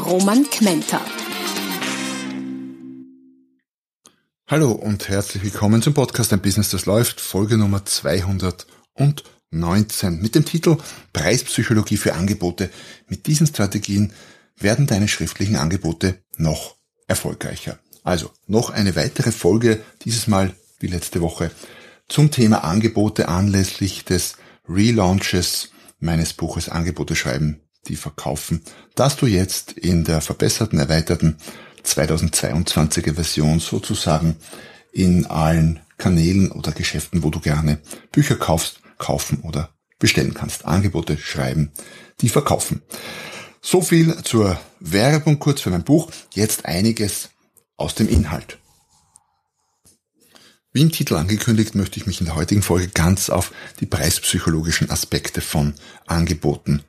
Roman Kmenter. Hallo und herzlich willkommen zum Podcast Ein Business, das läuft, Folge Nummer 219 mit dem Titel Preispsychologie für Angebote. Mit diesen Strategien werden deine schriftlichen Angebote noch erfolgreicher. Also noch eine weitere Folge, dieses Mal wie letzte Woche, zum Thema Angebote anlässlich des Relaunches meines Buches Angebote schreiben, die verkaufen, dass du jetzt in der verbesserten, erweiterten 2022er Version sozusagen in allen Kanälen oder Geschäften, wo du gerne Bücher kaufst, kaufen oder bestellen kannst. Angebote schreiben, die verkaufen. So viel zur Werbung kurz für mein Buch. Jetzt einiges aus dem Inhalt. Wie im Titel angekündigt, möchte ich mich in der heutigen Folge ganz auf die preispsychologischen Aspekte von Angeboten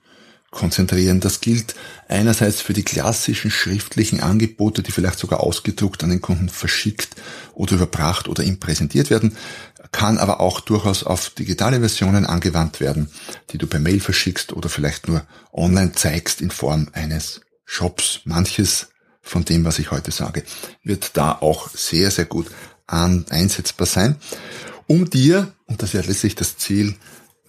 konzentrieren. Das gilt einerseits für die klassischen schriftlichen Angebote, die vielleicht sogar ausgedruckt an den Kunden verschickt oder überbracht oder ihm präsentiert werden, kann aber auch durchaus auf digitale Versionen angewandt werden, die du per Mail verschickst oder vielleicht nur online zeigst in Form eines Shops. Manches von dem, was ich heute sage, wird da auch sehr, sehr gut an, einsetzbar sein, um dir, und das wäre letztlich das Ziel,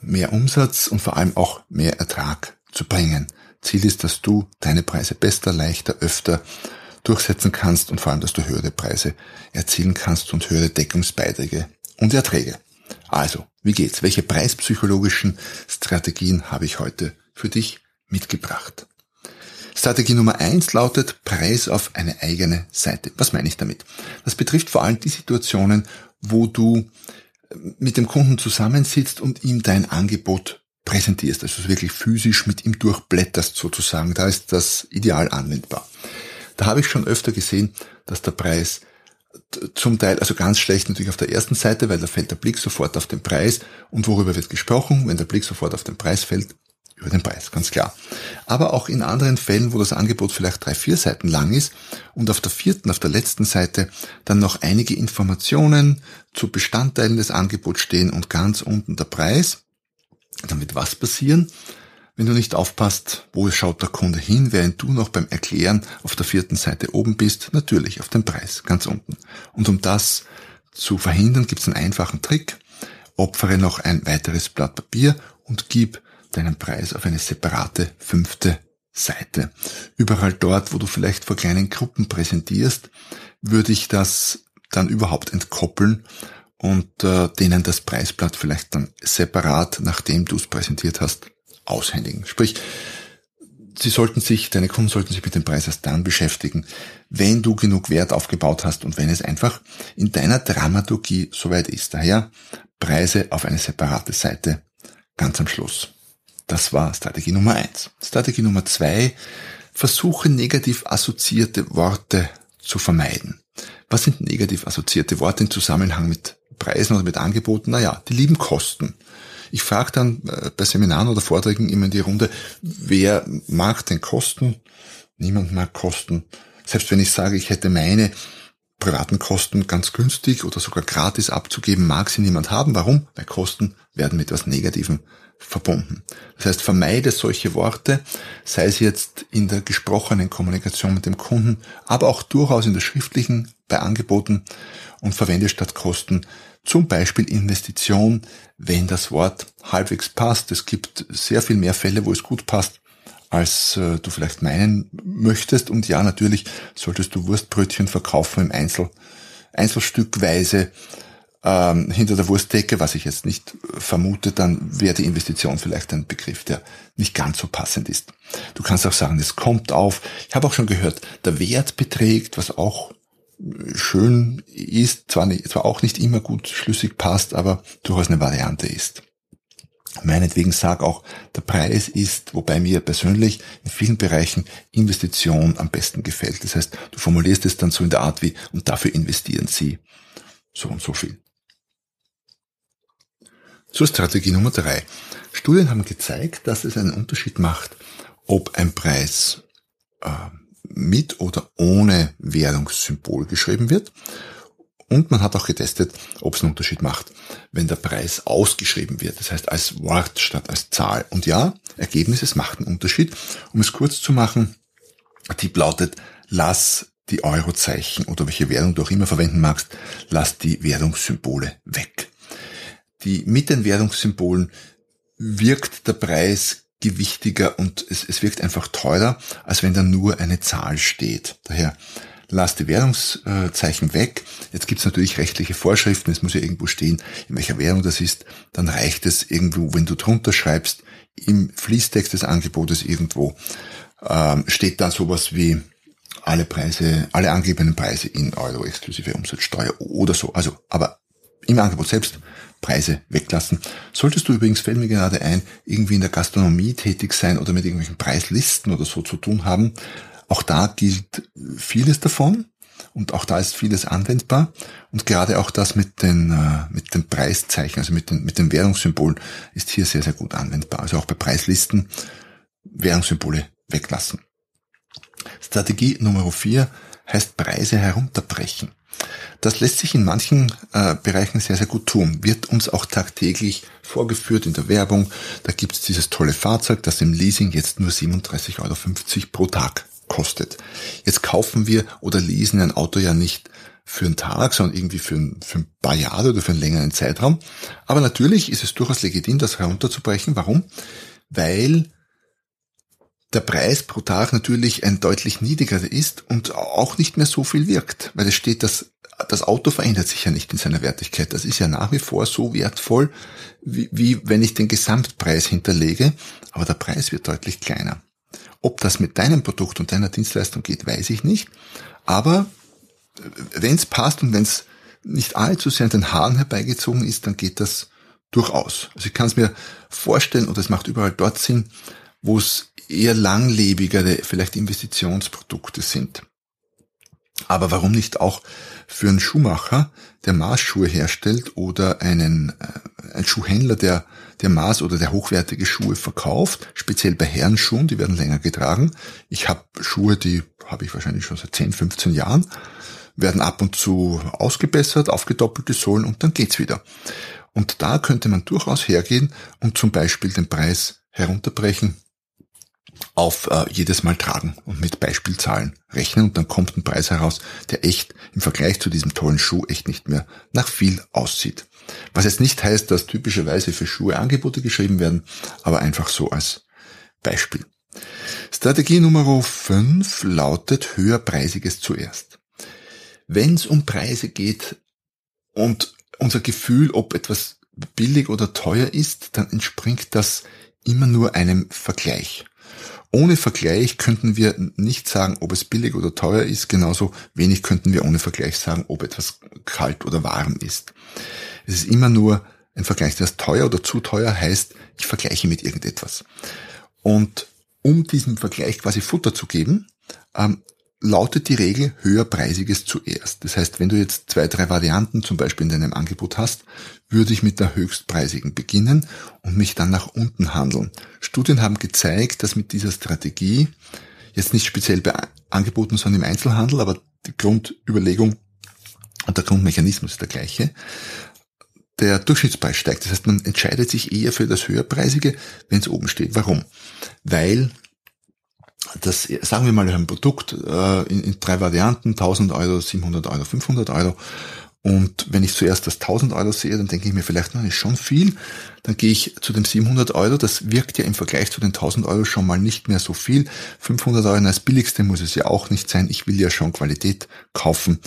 mehr Umsatz und vor allem auch mehr Ertrag zu bringen. Ziel ist, dass du deine Preise besser, leichter, öfter durchsetzen kannst und vor allem, dass du höhere Preise erzielen kannst und höhere Deckungsbeiträge und Erträge. Also, wie geht's? Welche preispsychologischen Strategien habe ich heute für dich mitgebracht? Strategie Nummer eins lautet Preis auf eine eigene Seite. Was meine ich damit? Das betrifft vor allem die Situationen, wo du mit dem Kunden zusammensitzt und ihm dein Angebot präsentierst, also wirklich physisch mit ihm durchblätterst sozusagen. Da ist das ideal anwendbar. Da habe ich schon öfter gesehen, dass der Preis zum Teil, also ganz schlecht natürlich auf der ersten Seite, weil da fällt der Blick sofort auf den Preis und worüber wird gesprochen, wenn der Blick sofort auf den Preis fällt, über den Preis, ganz klar. Aber auch in anderen Fällen, wo das Angebot vielleicht drei, vier Seiten lang ist und auf der vierten, auf der letzten Seite dann noch einige Informationen zu Bestandteilen des Angebots stehen und ganz unten der Preis, wird was passieren? Wenn du nicht aufpasst, wo schaut der Kunde hin, während du noch beim Erklären auf der vierten Seite oben bist, natürlich auf den Preis, ganz unten. Und um das zu verhindern, gibt es einen einfachen Trick. Opfere noch ein weiteres Blatt Papier und gib deinen Preis auf eine separate fünfte Seite. Überall dort, wo du vielleicht vor kleinen Gruppen präsentierst, würde ich das dann überhaupt entkoppeln und äh, denen das Preisblatt vielleicht dann separat, nachdem du es präsentiert hast, aushändigen. Sprich, sie sollten sich, deine Kunden sollten sich mit dem Preis erst dann beschäftigen, wenn du genug Wert aufgebaut hast und wenn es einfach in deiner Dramaturgie soweit ist. Daher Preise auf eine separate Seite ganz am Schluss. Das war Strategie Nummer eins. Strategie Nummer zwei, versuche negativ assoziierte Worte zu vermeiden. Was sind negativ assoziierte Worte im Zusammenhang mit Preisen oder mit Angeboten? Naja, die lieben Kosten. Ich frage dann äh, bei Seminaren oder Vorträgen immer in die Runde, wer mag denn Kosten? Niemand mag Kosten. Selbst wenn ich sage, ich hätte meine privaten Kosten ganz günstig oder sogar gratis abzugeben, mag sie niemand haben. Warum? Weil Kosten werden mit etwas Negativem verbunden. Das heißt, vermeide solche Worte, sei es jetzt in der gesprochenen Kommunikation mit dem Kunden, aber auch durchaus in der schriftlichen bei Angeboten und verwende statt Kosten zum Beispiel Investition, wenn das Wort halbwegs passt. Es gibt sehr viel mehr Fälle, wo es gut passt, als äh, du vielleicht meinen möchtest. Und ja, natürlich solltest du Wurstbrötchen verkaufen im Einzel, Einzelstückweise ähm, hinter der Wurstdecke, was ich jetzt nicht vermute, dann wäre die Investition vielleicht ein Begriff, der nicht ganz so passend ist. Du kannst auch sagen, es kommt auf. Ich habe auch schon gehört, der Wert beträgt, was auch schön ist, zwar, nicht, zwar auch nicht immer gut schlüssig passt, aber durchaus eine Variante ist. Meinetwegen sag auch, der Preis ist, wobei mir persönlich in vielen Bereichen Investition am besten gefällt. Das heißt, du formulierst es dann so in der Art wie, und dafür investieren sie so und so viel. Zur Strategie Nummer drei. Studien haben gezeigt, dass es einen Unterschied macht, ob ein Preis äh, mit oder ohne Währungssymbol geschrieben wird. Und man hat auch getestet, ob es einen Unterschied macht, wenn der Preis ausgeschrieben wird, das heißt als Wort statt als Zahl. Und ja, Ergebnis, es macht einen Unterschied. Um es kurz zu machen, Tipp lautet, lass die Eurozeichen oder welche Währung du auch immer verwenden magst, lass die Währungssymbole weg. Die, mit den Währungssymbolen wirkt der Preis gewichtiger und es, es wirkt einfach teurer, als wenn da nur eine Zahl steht. Daher lass die Währungszeichen weg. Jetzt gibt es natürlich rechtliche Vorschriften, es muss ja irgendwo stehen, in welcher Währung das ist. Dann reicht es irgendwo, wenn du drunter schreibst, im Fließtext des Angebotes irgendwo ähm, steht dann sowas wie alle Preise, alle angegebenen Preise in Euro exklusive Umsatzsteuer oder so. Also, aber im Angebot selbst Preise weglassen. Solltest du übrigens, fällt mir gerade ein, irgendwie in der Gastronomie tätig sein oder mit irgendwelchen Preislisten oder so zu tun haben, auch da gilt vieles davon und auch da ist vieles anwendbar und gerade auch das mit den äh, mit den Preiszeichen, also mit den mit den Währungssymbolen ist hier sehr sehr gut anwendbar. Also auch bei Preislisten Währungssymbole weglassen. Strategie Nummer vier heißt Preise herunterbrechen. Das lässt sich in manchen äh, Bereichen sehr, sehr gut tun. Wird uns auch tagtäglich vorgeführt in der Werbung. Da gibt es dieses tolle Fahrzeug, das im Leasing jetzt nur 37,50 Euro pro Tag kostet. Jetzt kaufen wir oder leasen ein Auto ja nicht für einen Tag, sondern irgendwie für ein, für ein paar Jahre oder für einen längeren Zeitraum. Aber natürlich ist es durchaus legitim, das herunterzubrechen. Warum? Weil der Preis pro Tag natürlich ein deutlich niedrigerer ist und auch nicht mehr so viel wirkt, weil es steht, dass das Auto verändert sich ja nicht in seiner Wertigkeit. Das ist ja nach wie vor so wertvoll, wie, wie wenn ich den Gesamtpreis hinterlege, aber der Preis wird deutlich kleiner. Ob das mit deinem Produkt und deiner Dienstleistung geht, weiß ich nicht, aber wenn es passt und wenn es nicht allzu sehr an den Haaren herbeigezogen ist, dann geht das durchaus. Also ich kann es mir vorstellen, und es macht überall dort Sinn, wo es eher langlebigere, vielleicht Investitionsprodukte sind. Aber warum nicht auch für einen Schuhmacher, der Maßschuhe herstellt oder einen, äh, einen Schuhhändler, der, der Maß- oder der hochwertige Schuhe verkauft, speziell bei Herrenschuhen, die werden länger getragen. Ich habe Schuhe, die habe ich wahrscheinlich schon seit 10, 15 Jahren, werden ab und zu ausgebessert, aufgedoppelte Sohlen und dann geht's wieder. Und da könnte man durchaus hergehen und zum Beispiel den Preis herunterbrechen auf äh, jedes Mal tragen und mit Beispielzahlen rechnen und dann kommt ein Preis heraus, der echt im Vergleich zu diesem tollen Schuh echt nicht mehr nach viel aussieht. Was jetzt nicht heißt, dass typischerweise für Schuhe Angebote geschrieben werden, aber einfach so als Beispiel. Strategie Nummer 5 lautet höherpreisiges zuerst. Wenn es um Preise geht und unser Gefühl, ob etwas billig oder teuer ist, dann entspringt das immer nur einem Vergleich. Ohne Vergleich könnten wir nicht sagen, ob es billig oder teuer ist. Genauso wenig könnten wir ohne Vergleich sagen, ob etwas kalt oder warm ist. Es ist immer nur ein Vergleich. Das teuer oder zu teuer heißt, ich vergleiche mit irgendetwas. Und um diesem Vergleich quasi Futter zu geben, ähm, lautet die Regel höherpreisiges zuerst. Das heißt, wenn du jetzt zwei, drei Varianten zum Beispiel in deinem Angebot hast, würde ich mit der höchstpreisigen beginnen und mich dann nach unten handeln. Studien haben gezeigt, dass mit dieser Strategie, jetzt nicht speziell bei Angeboten, sondern im Einzelhandel, aber die Grundüberlegung und der Grundmechanismus ist der gleiche, der Durchschnittspreis steigt. Das heißt, man entscheidet sich eher für das höherpreisige, wenn es oben steht. Warum? Weil das, sagen wir mal, ein Produkt äh, in, in drei Varianten, 1000 Euro, 700 Euro, 500 Euro. Und wenn ich zuerst das 1000 Euro sehe, dann denke ich mir vielleicht, na, ist schon viel. Dann gehe ich zu dem 700 Euro. Das wirkt ja im Vergleich zu den 1000 Euro schon mal nicht mehr so viel. 500 Euro, das billigste muss es ja auch nicht sein. Ich will ja schon Qualität kaufen.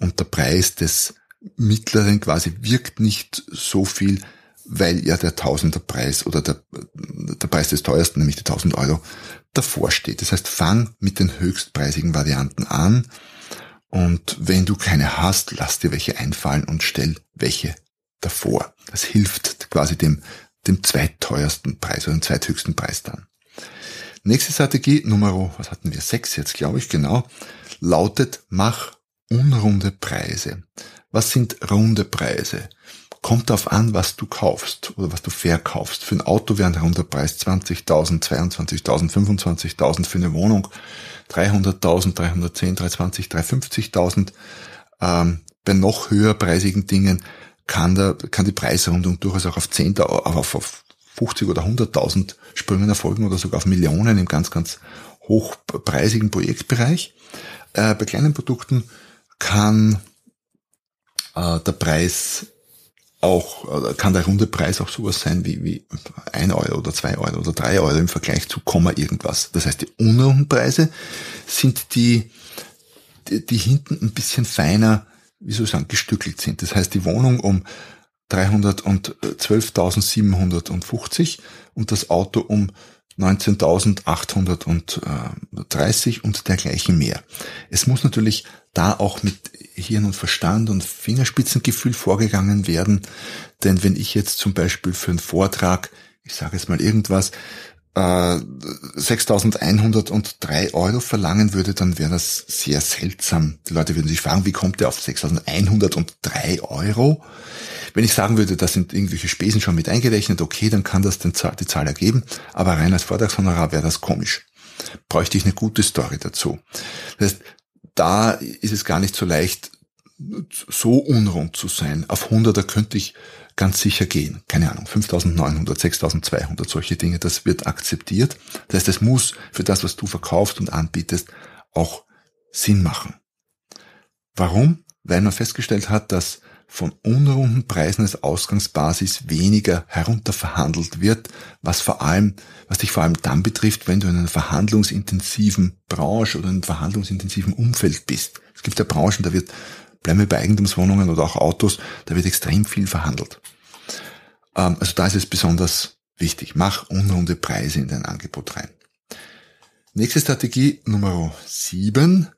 Und der Preis des mittleren quasi wirkt nicht so viel, weil ja der Tausender Preis oder der, der Preis des teuersten, nämlich die 1000 Euro, davor steht. Das heißt, fang mit den höchstpreisigen Varianten an und wenn du keine hast, lass dir welche einfallen und stell welche davor. Das hilft quasi dem, dem zweitteuersten Preis oder dem zweithöchsten Preis dann. Nächste Strategie, Nummer, was hatten wir? Sechs jetzt, glaube ich, genau, lautet, mach unrunde Preise. Was sind runde Preise? Kommt darauf an, was du kaufst oder was du verkaufst. Für ein Auto wäre ein runder Preis 20.000, 22.000, 25.000, für eine Wohnung 300.000, 310, 320, 350.000. Ähm, bei noch höherpreisigen Dingen kann, der, kann die Preisrundung durchaus auch auf 10, auf, auf 50 oder 100.000 Sprüngen erfolgen oder sogar auf Millionen im ganz, ganz hochpreisigen Projektbereich. Äh, bei kleinen Produkten kann äh, der Preis auch, kann der runde Preis auch sowas sein wie, wie ein Euro oder zwei Euro oder drei Euro im Vergleich zu Komma irgendwas. Das heißt, die unrunden Preise sind die, die, die hinten ein bisschen feiner, wie soll ich sagen, gestückelt sind. Das heißt, die Wohnung um 312.750 und das Auto um 19.830 und dergleichen mehr. Es muss natürlich da auch mit Hirn und Verstand und Fingerspitzengefühl vorgegangen werden. Denn wenn ich jetzt zum Beispiel für einen Vortrag, ich sage jetzt mal irgendwas, äh, 6.103 Euro verlangen würde, dann wäre das sehr seltsam. Die Leute würden sich fragen, wie kommt der auf 6.103 Euro? Wenn ich sagen würde, da sind irgendwelche Spesen schon mit eingerechnet, okay, dann kann das die Zahl ergeben, aber rein als Vortragshonorar wäre das komisch. Bräuchte ich eine gute Story dazu. Das heißt, da ist es gar nicht so leicht, so unrund zu sein. Auf 100er könnte ich ganz sicher gehen. Keine Ahnung, 5900, 6200, solche Dinge, das wird akzeptiert. Das heißt, es muss für das, was du verkaufst und anbietest, auch Sinn machen. Warum? Weil man festgestellt hat, dass von unrunden Preisen als Ausgangsbasis weniger herunterverhandelt wird, was vor allem, was dich vor allem dann betrifft, wenn du in einer verhandlungsintensiven Branche oder in einem verhandlungsintensiven Umfeld bist. Es gibt ja Branchen, da wird, bleiben wir bei Eigentumswohnungen oder auch Autos, da wird extrem viel verhandelt. Ähm, also da ist es besonders wichtig. Mach unrunde Preise in dein Angebot rein. Nächste Strategie Nummer sieben.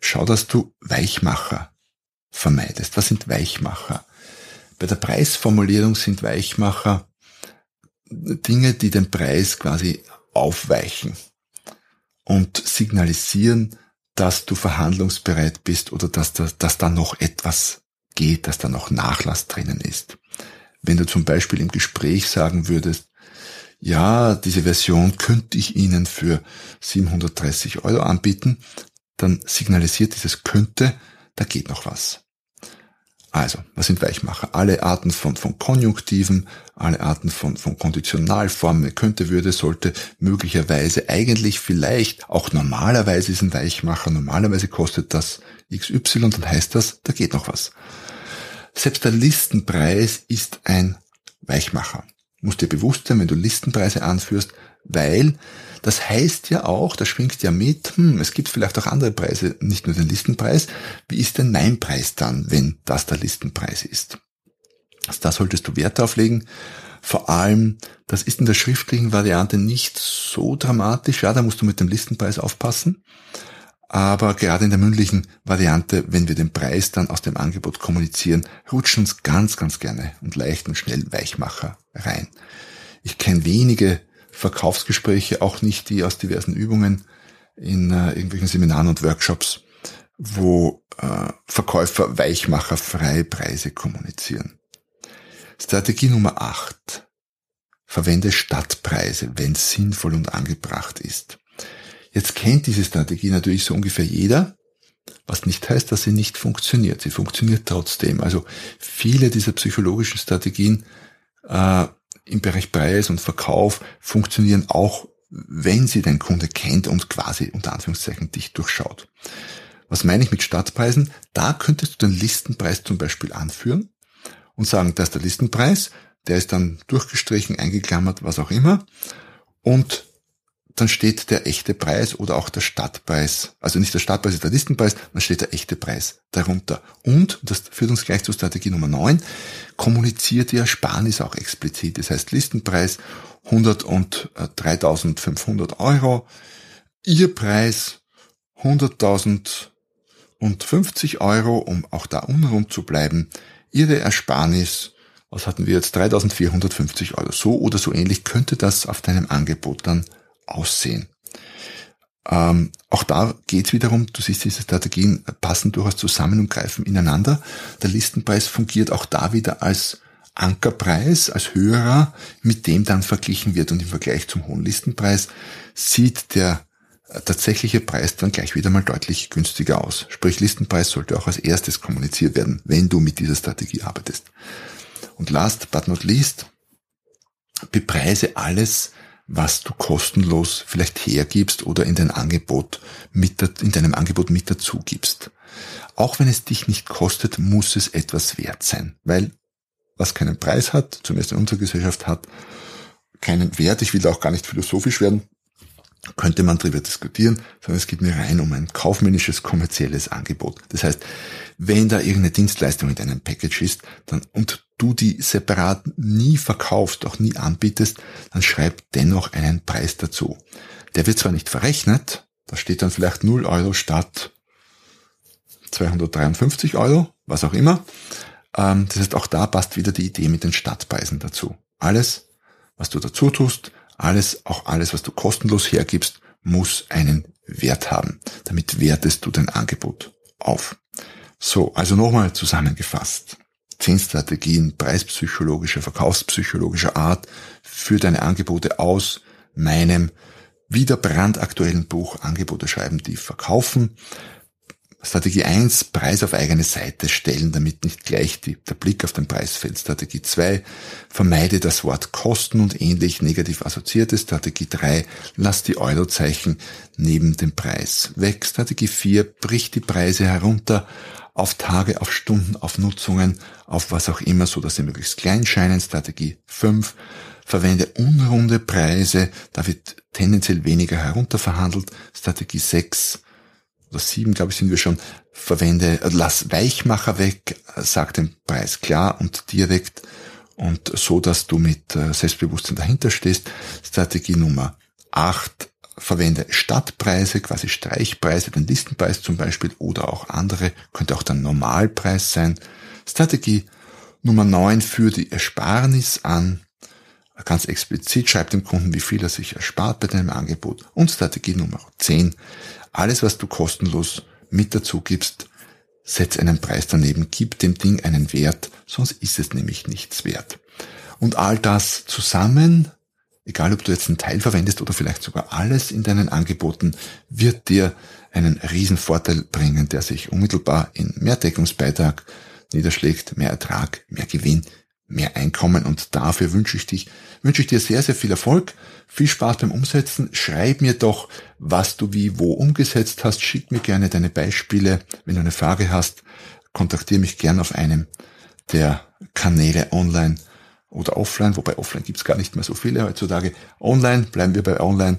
Schau, dass du Weichmacher vermeidest. Was sind Weichmacher? Bei der Preisformulierung sind Weichmacher Dinge, die den Preis quasi aufweichen und signalisieren, dass du verhandlungsbereit bist oder dass da, dass da noch etwas geht, dass da noch Nachlass drinnen ist. Wenn du zum Beispiel im Gespräch sagen würdest, ja, diese Version könnte ich Ihnen für 730 Euro anbieten, dann signalisiert dieses könnte, da geht noch was. Also, was sind Weichmacher? Alle Arten von, von Konjunktiven, alle Arten von, von Konditionalformen, könnte, würde, sollte, möglicherweise, eigentlich, vielleicht, auch normalerweise ist ein Weichmacher, normalerweise kostet das XY, dann heißt das, da geht noch was. Selbst der Listenpreis ist ein Weichmacher. Muss dir bewusst sein, wenn du Listenpreise anführst, weil das heißt ja auch, da schwingt ja mit, hm, es gibt vielleicht auch andere Preise, nicht nur den Listenpreis. Wie ist denn mein Preis dann, wenn das der Listenpreis ist? Also da solltest du Wert auflegen. Vor allem, das ist in der schriftlichen Variante nicht so dramatisch. Ja, da musst du mit dem Listenpreis aufpassen. Aber gerade in der mündlichen Variante, wenn wir den Preis dann aus dem Angebot kommunizieren, rutschen uns ganz, ganz gerne und leicht und schnell Weichmacher rein. Ich kenne wenige Verkaufsgespräche, auch nicht die aus diversen Übungen in äh, irgendwelchen Seminaren und Workshops, wo äh, Verkäufer Weichmacher freie Preise kommunizieren. Strategie Nummer 8. Verwende Stadtpreise, wenn es sinnvoll und angebracht ist. Jetzt kennt diese Strategie natürlich so ungefähr jeder, was nicht heißt, dass sie nicht funktioniert. Sie funktioniert trotzdem. Also viele dieser psychologischen Strategien äh, im Bereich Preis und Verkauf funktionieren auch, wenn sie dein Kunde kennt und quasi unter Anführungszeichen dich durchschaut. Was meine ich mit Startpreisen? Da könntest du den Listenpreis zum Beispiel anführen und sagen, das ist der Listenpreis, der ist dann durchgestrichen, eingeklammert, was auch immer. Und dann steht der echte Preis oder auch der Stadtpreis, also nicht der Stadtpreis, der Listenpreis, dann steht der echte Preis darunter. Und, das führt uns gleich zur Strategie Nummer 9, kommuniziert die Ersparnis auch explizit. Das heißt Listenpreis 100 und 3.500 Euro, Ihr Preis 100.050 Euro, um auch da unrund zu bleiben, Ihre Ersparnis was hatten wir jetzt, 3450 Euro. So oder so ähnlich könnte das auf deinem Angebot dann aussehen. Ähm, auch da geht es wiederum, du siehst, diese Strategien passen durchaus zusammen und greifen ineinander. Der Listenpreis fungiert auch da wieder als Ankerpreis, als höherer, mit dem dann verglichen wird. Und im Vergleich zum hohen Listenpreis sieht der tatsächliche Preis dann gleich wieder mal deutlich günstiger aus. Sprich, Listenpreis sollte auch als erstes kommuniziert werden, wenn du mit dieser Strategie arbeitest. Und last but not least, bepreise alles, was du kostenlos vielleicht hergibst oder in dein Angebot mit, in deinem Angebot mit dazu gibst. Auch wenn es dich nicht kostet, muss es etwas wert sein, weil was keinen Preis hat, zumindest in unserer Gesellschaft hat, keinen Wert. Ich will auch gar nicht philosophisch werden, könnte man darüber diskutieren, sondern es geht mir rein um ein kaufmännisches, kommerzielles Angebot. Das heißt, wenn da irgendeine Dienstleistung in deinem Package ist, dann, und du die separat nie verkaufst, auch nie anbietest, dann schreib dennoch einen Preis dazu. Der wird zwar nicht verrechnet, da steht dann vielleicht 0 Euro statt 253 Euro, was auch immer. Ähm, das heißt, auch da passt wieder die Idee mit den Stadtpreisen dazu. Alles, was du dazu tust, alles, auch alles, was du kostenlos hergibst, muss einen Wert haben. Damit wertest du dein Angebot auf. So, also nochmal zusammengefasst. Zehn Strategien preispsychologischer, verkaufspsychologischer Art für deine Angebote aus meinem wieder brandaktuellen Buch Angebote schreiben, die verkaufen. Strategie 1, Preis auf eigene Seite stellen, damit nicht gleich die, der Blick auf den Preis fällt. Strategie 2, vermeide das Wort Kosten und ähnlich negativ assoziierte. Strategie 3, lass die Eurozeichen neben dem Preis weg. Strategie 4, brich die Preise herunter auf Tage, auf Stunden, auf Nutzungen, auf was auch immer, so dass sie möglichst klein scheinen. Strategie 5, verwende unrunde Preise, da wird tendenziell weniger herunterverhandelt. Strategie 6, oder sieben, glaube ich, sind wir schon, verwende, äh, lass Weichmacher weg, äh, sag den Preis klar und direkt und so, dass du mit äh, Selbstbewusstsein dahinter stehst. Strategie Nummer acht, verwende Stadtpreise, quasi Streichpreise, den Listenpreis zum Beispiel oder auch andere, könnte auch der Normalpreis sein. Strategie Nummer neun, führe die Ersparnis an, ganz explizit, schreib dem Kunden, wie viel er sich erspart bei deinem Angebot. Und Strategie Nummer 10, alles, was du kostenlos mit dazu gibst, setz einen Preis daneben, gib dem Ding einen Wert, sonst ist es nämlich nichts wert. Und all das zusammen, egal ob du jetzt einen Teil verwendest oder vielleicht sogar alles in deinen Angeboten, wird dir einen riesen Vorteil bringen, der sich unmittelbar in mehr Deckungsbeitrag niederschlägt, mehr Ertrag, mehr Gewinn, mehr Einkommen und dafür wünsche ich dich, wünsche ich dir sehr, sehr viel Erfolg, viel Spaß beim Umsetzen. Schreib mir doch, was du wie wo umgesetzt hast. Schick mir gerne deine Beispiele. Wenn du eine Frage hast, kontaktiere mich gerne auf einem der Kanäle online oder offline, wobei offline gibt's gar nicht mehr so viele heutzutage. Online, bleiben wir bei online.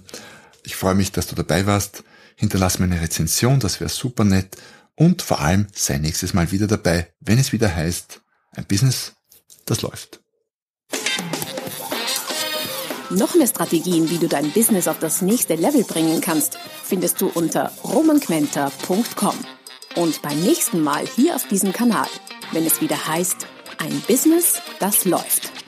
Ich freue mich, dass du dabei warst. Hinterlass mir eine Rezension, das wäre super nett. Und vor allem sei nächstes Mal wieder dabei, wenn es wieder heißt, ein Business das läuft. Noch mehr Strategien, wie du dein Business auf das nächste Level bringen kannst, findest du unter romanquenter.com. Und beim nächsten Mal hier auf diesem Kanal, wenn es wieder heißt, ein Business, das läuft.